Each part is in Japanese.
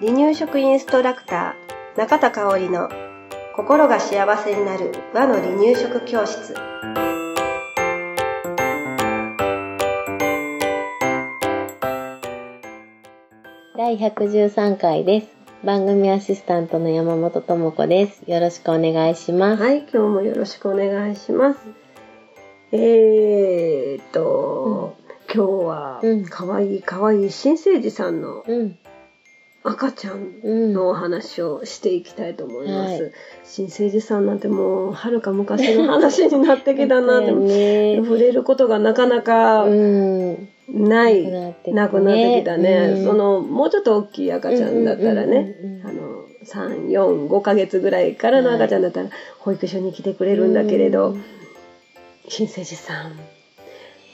離乳食インストラクター中田香織の心が幸せになる和の離乳食教室第113回です。番組アシスタントの山本智子です。よろしくお願いします。はい今日もよろしくお願いしますえーっと、今日はうん。かわいいかわいい新生児さんのうん。赤ちゃんうん。のお話をしていきたいと思います、はい。新生児さんなんてもうはるか昔の話になってきたなって、ね。触れることがなかなかうん。ない、なくなってきたね。なくなってきたね、うん。そのもうちょっと大きい赤ちゃんだったらね、うんうんうんうんあの345ヶ月ぐらいからの赤ちゃんだったら保育所に来てくれるんだけれど、うん。新生児さん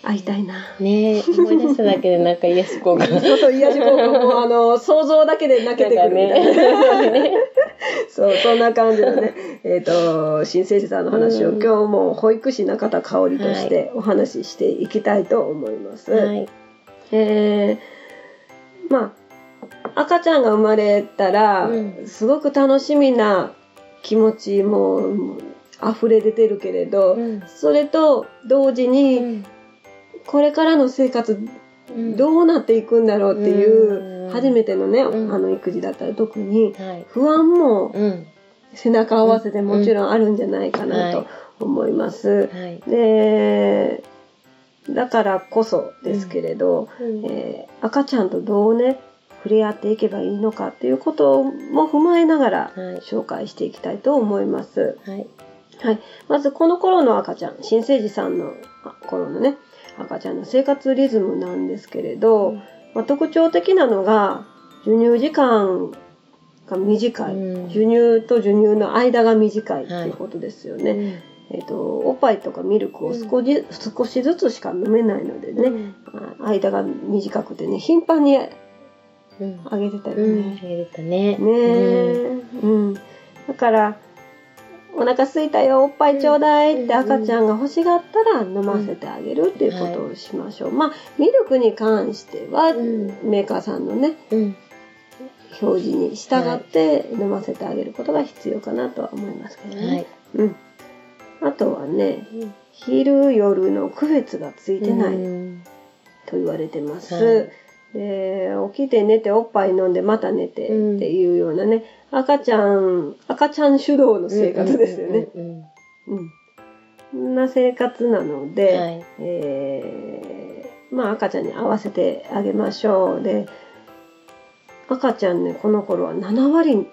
会いたいな。ね思い出しただけでなんか癒し効果が。そうそう癒し効果もあの想像だけで泣けてくるみたいな。ね。そう、そんな感じのね、えっ、と、新生児さんの話を、うん今日も保育士中田香織としてお話ししていきたいと思います。はい。えーまあ、赤ちゃんが生まれたら、うんすごく楽しみな気持ちも溢れ出てるけれど、うんそれと同時に、うんこれからの生活うんどうなっていくんだろうっていう、うん初めてのね、うんあの育児だったら特にはい。不安もうん。背中合わせてもちろんあるんじゃないかなとはい思います。はい。でだからこそですけれど、うんえー赤ちゃんとどうね触れ合っていけばいいのかっていうことも踏まえながらはい紹介していきたいと思います。はい。はい、まずこの頃の赤ちゃん新生児さんのあ頃のね赤ちゃんの生活リズムなんですけれど、うんまあ、特徴的なのが授乳時間が短い、うん授乳と授乳の間が短いっていうことですよね。ね。えっとおっぱいとかミルクを少し,、少しずつしか飲めないのでね、間が短くてね頻繁にうん。あげてたようん。ね。あげれたね。ねえ、うん、だからお腹すいたよおっぱいちょうだいって赤ちゃんが欲しがったら飲ませてあげるっていうことをしましょう。まあミルクに関しては、うんメーカーさんのねうん。表示に従って飲ませてあげることが必要かなとは思いますけどね。はい。うん、あとはね昼夜の区別がついてないうんと言われてます。はいで起きて寝ておっぱい飲んでまた寝てっていうようなね、赤ちゃん赤ちゃん主導の生活ですよね。うんな生活なので、はいえーまあ赤ちゃんに合わせてあげましょう。で赤ちゃんねこの頃は7割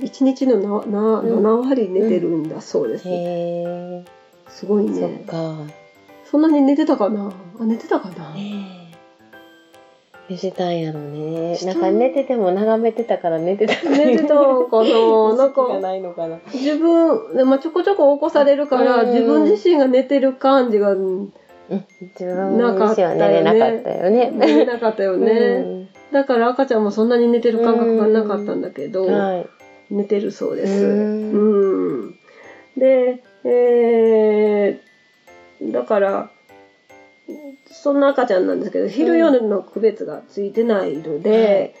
1日のななうん7割寝てるんだそうです。へえ。すごいそっね。か。そんなに寝てたかな？あ寝てたかな、ねえ。寝てたんやろね。なんか寝てても眺めてたから寝てた。寝てたかななんかないのかな。自分、でまあ、ちょこちょこ起こされるから、うん自分自身が寝てる感じが。自分なかっ自身たよねは寝れなかったよね。寝れなかったよね、うんだから赤ちゃんもそんなに寝てる感覚がなかったんだけど、はい。寝てるそうです。ううんん。で、えー、だから、そんな赤ちゃんなんですけど、昼夜の区別がついてないので、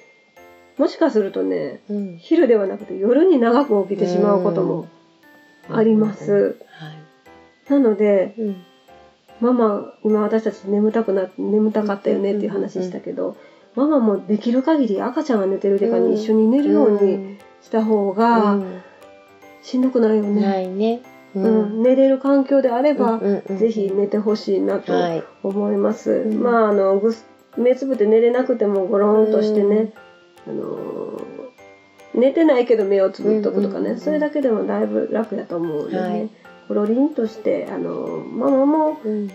もしかするとね、うん。昼ではなくて夜に長く起きてしまうこともあります。はい。なので、うん。ママ、今私たち眠たくな眠たかったよねっていう話したけど、ママもできる限り赤ちゃんが寝てる時間に一緒に寝るようにした方うがんしんどくないようんね。ないね。ううん、寝れる環境であれば、ぜひ寝てほしいなとはい。思います。んまあ、あの、ぐす目つぶって寝れなくてもゴロンとしてね、あのー寝てないけど目をつぶっとくとかね、それだけでもだいぶ楽だと思うのでね、はいゴロリンとして、あのーママもうん。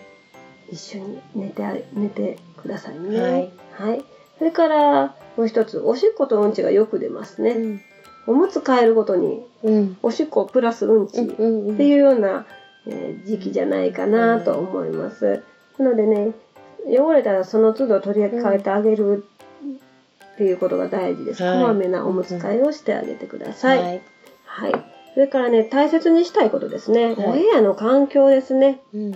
一緒に寝てあ寝てくださいね。はい。はい。それから、もう一つ、おしっことうんちがよく出ますね。うん。おむつ替えるごとに、うん。おしっこプラスうんち。っていうような、えー時期じゃないかなと思います。なのでね、汚れたらその都度取り替えてあげるっていうことが大事です。はいこまめなおむつ替えをしてあげてください。はい。はい。それからね、大切にしたいことですね。はいお部屋の環境ですね。うん。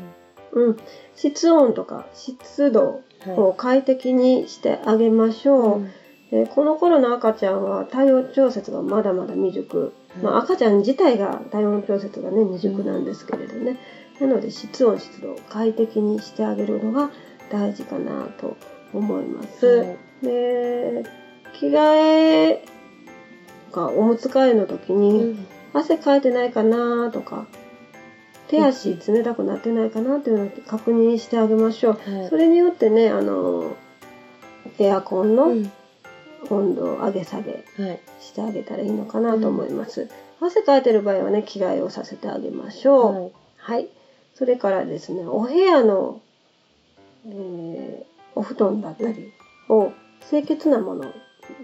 うん、室温とか湿度を快適にしてあげましょう。うんでこの頃の赤ちゃんは体温調節がまだまだ未熟、まあ、赤ちゃん自体が体温調節がね未熟なんですけれどね、なので室温湿度を快適にしてあげるのが大事かなと思います。はい。で着替えがおむつ替えの時うにん。汗かいてないかなとか手足冷たくなってないかなっていうのを確認してあげましょう。はい。それによってねあのエアコンのうん温度を上げ下げはい。してあげたらいいのかなと思います。汗かいてる場合はね着替えをさせてあげましょう。はい。はい。それからですね、お部屋の、えーお布団だったりを清潔なものを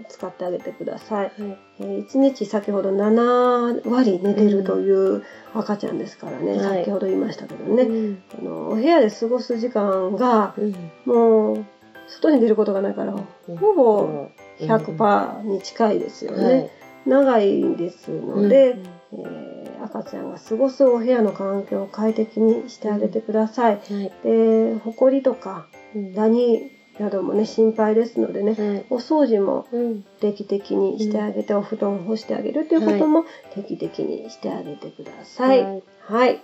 使ってあげてください。はい。えー1日先ほど7割寝てるという赤ちゃんですからね、はい。先ほど言いましたけどね、うん。あのお部屋で過ごす時間がうん。もう外に出ることがないから、うん。ほぼ100%に近いですよね。はい。長いですので、うん。えー赤ちゃんが過ごすお部屋の環境を快適にしてあげてください。はい。で、ほこりとかうん。ダニなどもね、心配ですのでね、はい。お掃除もうん。定期的にしてあげて、お布団を干してあげるということも定期的にしてあげてください。はい。はい。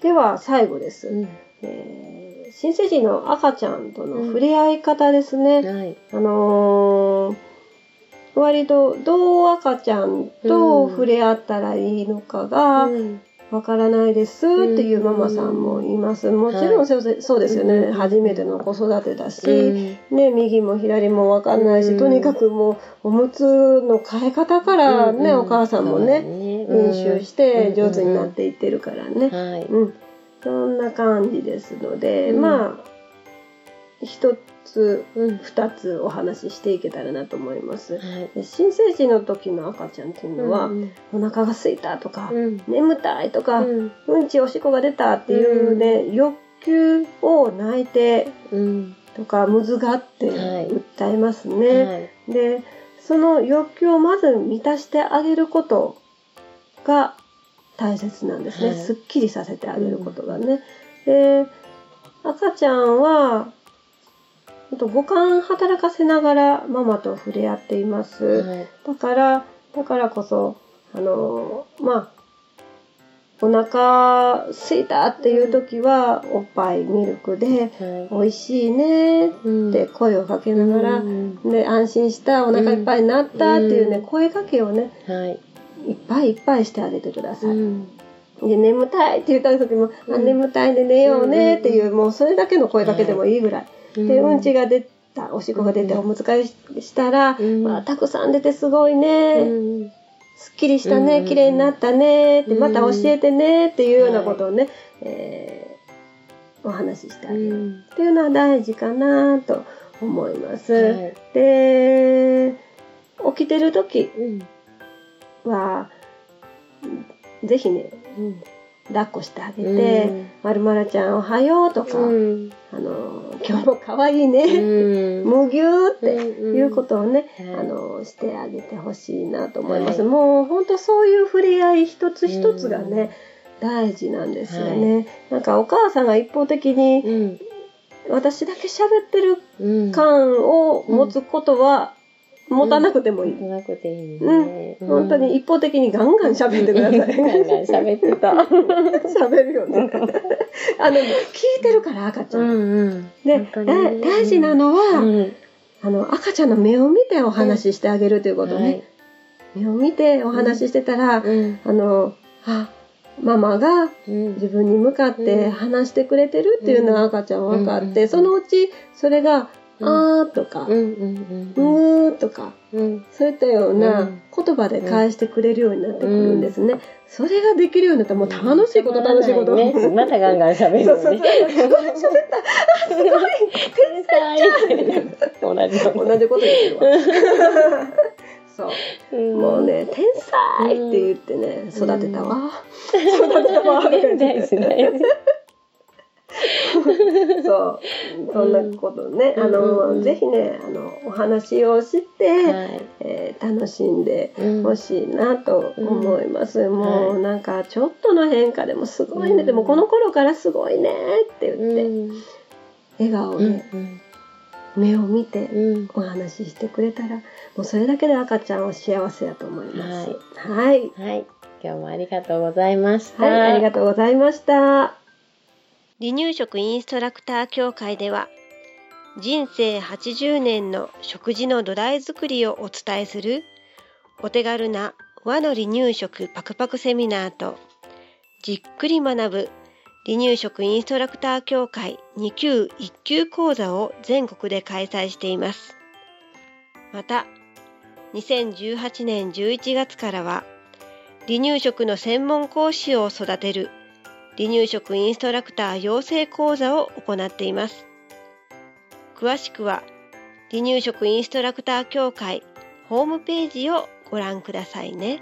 では、最後です。うん。えー新生児の赤ちゃんとの触れ合い方ですね。はい。あのー割とどう赤ちゃんと触れ合ったらいいのかがうん。わからないですっていうママさんもいます。もちろんそうですよね。うん初めての子育てだし、うん。ね、右も左もわかんないし、うん。とにかくもうおむつの替え方からね、うんお母さんもね、練習して上手になっいていってるからね。はい。うん、そんな感じですので、うん。まあ一つうん二つお話ししていけたらなと思います。は新生児の時の赤ちゃんっていうのは、うんお腹が空いたとか、うん。眠たいとか、うん。うんちおしっこが出たっていうね、欲求を泣いてうん。とかむずがってはい。訴えますね。はい。でその欲求をまず満たしてあげることが大切なんですね、はい。すっきりさせてあげることがね。で赤ちゃんはと五感働かせながらママと触れ合っています。はい。だからだからこそあのまあお腹すいたっていう時はおっぱいミルクではい。美味しいねって声をかけながら、うん。で安心したお腹いっぱいになったっていうね、うん。声かけをねはいいっぱいいっぱいしてあげてください。うん。で眠たいって言った時も、あうん。眠たいで寝ようねっていう、もうそれだけの声かけでもいいぐらい。でうんちが出たおしっこが出てうん。おむつ替えしたら、うん。わあたくさん出てすごいね、うん。すっきりしたね、うん。綺麗になったねって、うん。また教えてねっていうようなことをね、えーお話ししてあげる。うん。っていうのは大事かなと思います。はい。で、起きてる時うんは、ぜひね、うん抱っこしてあげて、まるまるちゃんおはようとか、うん。あの、今日も可愛いね、う ぎゅーっていうことをね、うんあの、してあげてほしいなと思います。はい。もう本当そういう触れ合い一つ一つがね、大事なんですよね。なんかお母さんが一方的にうん。私だけ喋ってるうん。感を持つことは持たなくてもいい。なくていいうんね。本当に一方的にガンガン喋ってください。ガンガン喋ってた。喋るよね。あの、聞いてるから赤ちゃん。んで、本当にだ大事なのは、うんあの、赤ちゃんの目を見てお話ししてあげるということね。目を見てお話ししてたら、うんあの、あ、ママがうん自分に向かって話してくれてるっていうのは赤ちゃん分かって、うんそのうちそれが、うんあーとか、うーとか、うんそういったよううなん言葉で返してくれるようになってくるんですね。それができるようになったらもう楽しいこと楽しいこと。ねまたガンガン喋るよそうそうそう。ね。喋った。あすごい。天才同じ。同じこと言ってるわ。そう。うんもうね、天才って言ってね、育てたわ。育てたわ。とか言って大事大事 そう。そんなことね、あうんうんの、うんぜひね、あの、お話をして、はい。えー楽しんでうんほしいなと思います。もう、はいなんか、ちょっとの変化でもすごいね、うんでもこの頃からすごいねって言って、うん笑顔うんで目を見てうんお話ししてくれたら、もうそれだけで赤ちゃんは幸せやと思います。はい。はい。今日もありがとうございました。はい、ありがとうございました。離乳食インストラクター協会では人生80年の食事の土台作りをお伝えするお手軽な和の離乳食パクパクセミナーとじっくり学ぶ離乳食インストラクター協会2級1級講座を全国で開催しています。また2018年11月からは離乳食の専門講師を育てる離乳食インストラクター養成講座を行っています。詳しくは離乳食インストラクター協会ホームページをご覧くださいね。